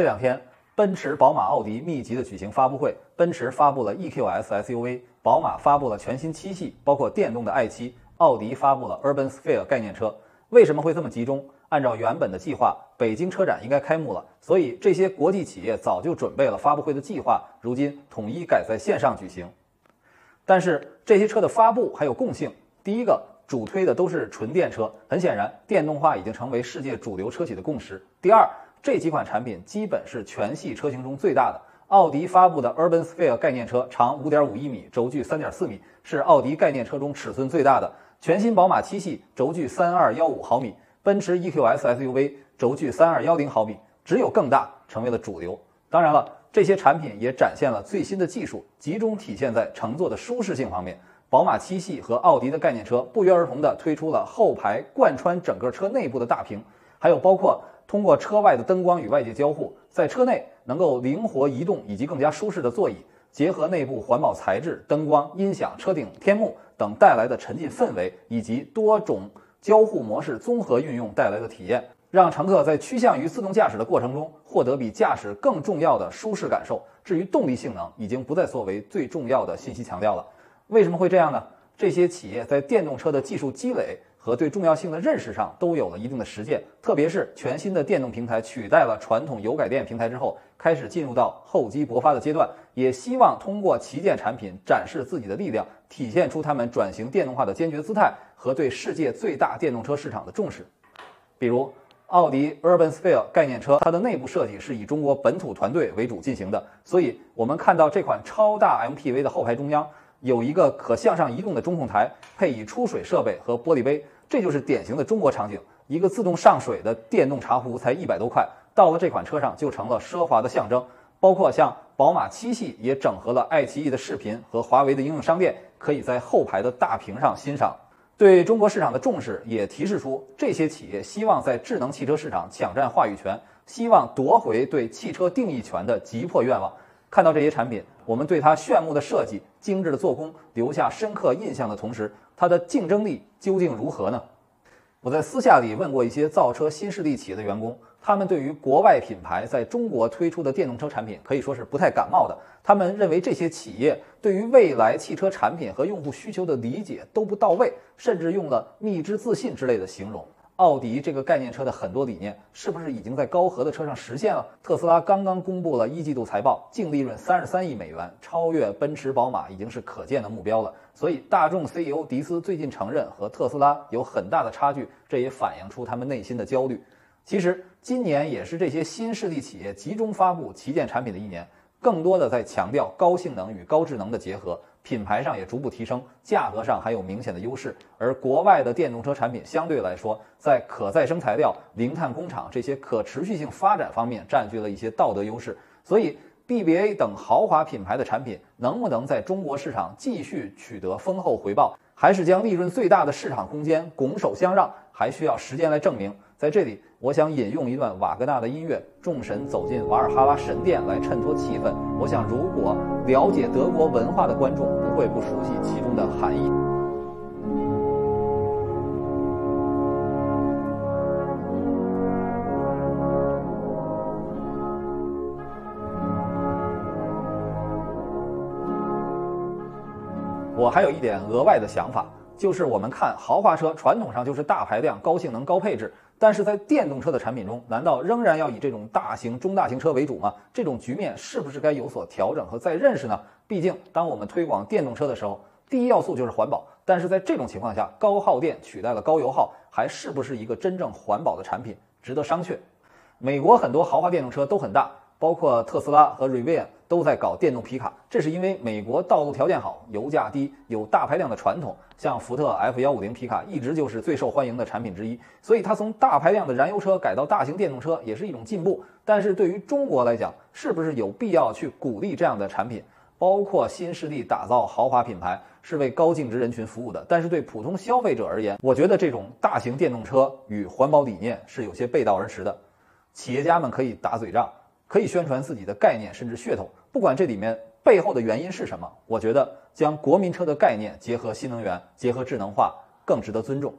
这两天，奔驰、宝马、奥迪密集的举行发布会。奔驰发布了 EQS SUV，宝马发布了全新七系，包括电动的 i7。奥迪发布了 Urban Sphere 概念车。为什么会这么集中？按照原本的计划，北京车展应该开幕了，所以这些国际企业早就准备了发布会的计划，如今统一改在线上举行。但是这些车的发布还有共性：第一个，主推的都是纯电车，很显然，电动化已经成为世界主流车企的共识。第二，这几款产品基本是全系车型中最大的。奥迪发布的 Urban Sphere 概念车长5.5一米，轴距3.4米，是奥迪概念车中尺寸最大的。全新宝马七系轴距3215毫米，奔驰 EQS SUV 轴距3210毫米，只有更大成为了主流。当然了，这些产品也展现了最新的技术，集中体现在乘坐的舒适性方面。宝马七系和奥迪的概念车不约而同地推出了后排贯穿整个车内部的大屏，还有包括通过车外的灯光与外界交互，在车内能够灵活移动以及更加舒适的座椅，结合内部环保材质、灯光、音响、车顶天幕等带来的沉浸氛围，以及多种交互模式综合运用带来的体验，让乘客在趋向于自动驾驶的过程中获得比驾驶更重要的舒适感受。至于动力性能，已经不再作为最重要的信息强调了。为什么会这样呢？这些企业在电动车的技术积累和对重要性的认识上都有了一定的实践，特别是全新的电动平台取代了传统油改电平台之后，开始进入到厚积薄发的阶段，也希望通过旗舰产品展示自己的力量，体现出他们转型电动化的坚决姿态和对世界最大电动车市场的重视。比如，奥迪 Urban Sphere 概念车，它的内部设计是以中国本土团队为主进行的，所以我们看到这款超大 MPV 的后排中央。有一个可向上移动的中控台，配以出水设备和玻璃杯，这就是典型的中国场景。一个自动上水的电动茶壶才一百多块，到了这款车上就成了奢华的象征。包括像宝马七系也整合了爱奇艺的视频和华为的应用商店，可以在后排的大屏上欣赏。对中国市场的重视，也提示出这些企业希望在智能汽车市场抢占话语权，希望夺回对汽车定义权的急迫愿望。看到这些产品，我们对它炫目的设计、精致的做工留下深刻印象的同时，它的竞争力究竟如何呢？我在私下里问过一些造车新势力企业的员工，他们对于国外品牌在中国推出的电动车产品可以说是不太感冒的。他们认为这些企业对于未来汽车产品和用户需求的理解都不到位，甚至用了“蜜汁自信”之类的形容。奥迪这个概念车的很多理念，是不是已经在高合的车上实现了？特斯拉刚刚公布了一季度财报，净利润三十三亿美元，超越奔驰、宝马已经是可见的目标了。所以，大众 CEO 迪斯最近承认和特斯拉有很大的差距，这也反映出他们内心的焦虑。其实，今年也是这些新势力企业集中发布旗舰产品的一年，更多的在强调高性能与高智能的结合。品牌上也逐步提升，价格上还有明显的优势，而国外的电动车产品相对来说，在可再生材料、零碳工厂这些可持续性发展方面占据了一些道德优势，所以 BBA 等豪华品牌的产品能不能在中国市场继续取得丰厚回报，还是将利润最大的市场空间拱手相让，还需要时间来证明。在这里，我想引用一段瓦格纳的音乐，众神走进瓦尔哈拉神殿来衬托气氛。我想，如果了解德国文化的观众不会不熟悉其中的含义。我还有一点额外的想法。就是我们看豪华车，传统上就是大排量、高性能、高配置，但是在电动车的产品中，难道仍然要以这种大型、中大型车为主吗？这种局面是不是该有所调整和再认识呢？毕竟，当我们推广电动车的时候，第一要素就是环保，但是在这种情况下，高耗电取代了高油耗，还是不是一个真正环保的产品，值得商榷。美国很多豪华电动车都很大。包括特斯拉和 Rivian 都在搞电动皮卡，这是因为美国道路条件好，油价低，有大排量的传统。像福特 F 幺五零皮卡一直就是最受欢迎的产品之一，所以它从大排量的燃油车改到大型电动车也是一种进步。但是对于中国来讲，是不是有必要去鼓励这样的产品？包括新势力打造豪华品牌是为高净值人群服务的，但是对普通消费者而言，我觉得这种大型电动车与环保理念是有些背道而驰的。企业家们可以打嘴仗。可以宣传自己的概念，甚至噱头，不管这里面背后的原因是什么，我觉得将国民车的概念结合新能源、结合智能化，更值得尊重。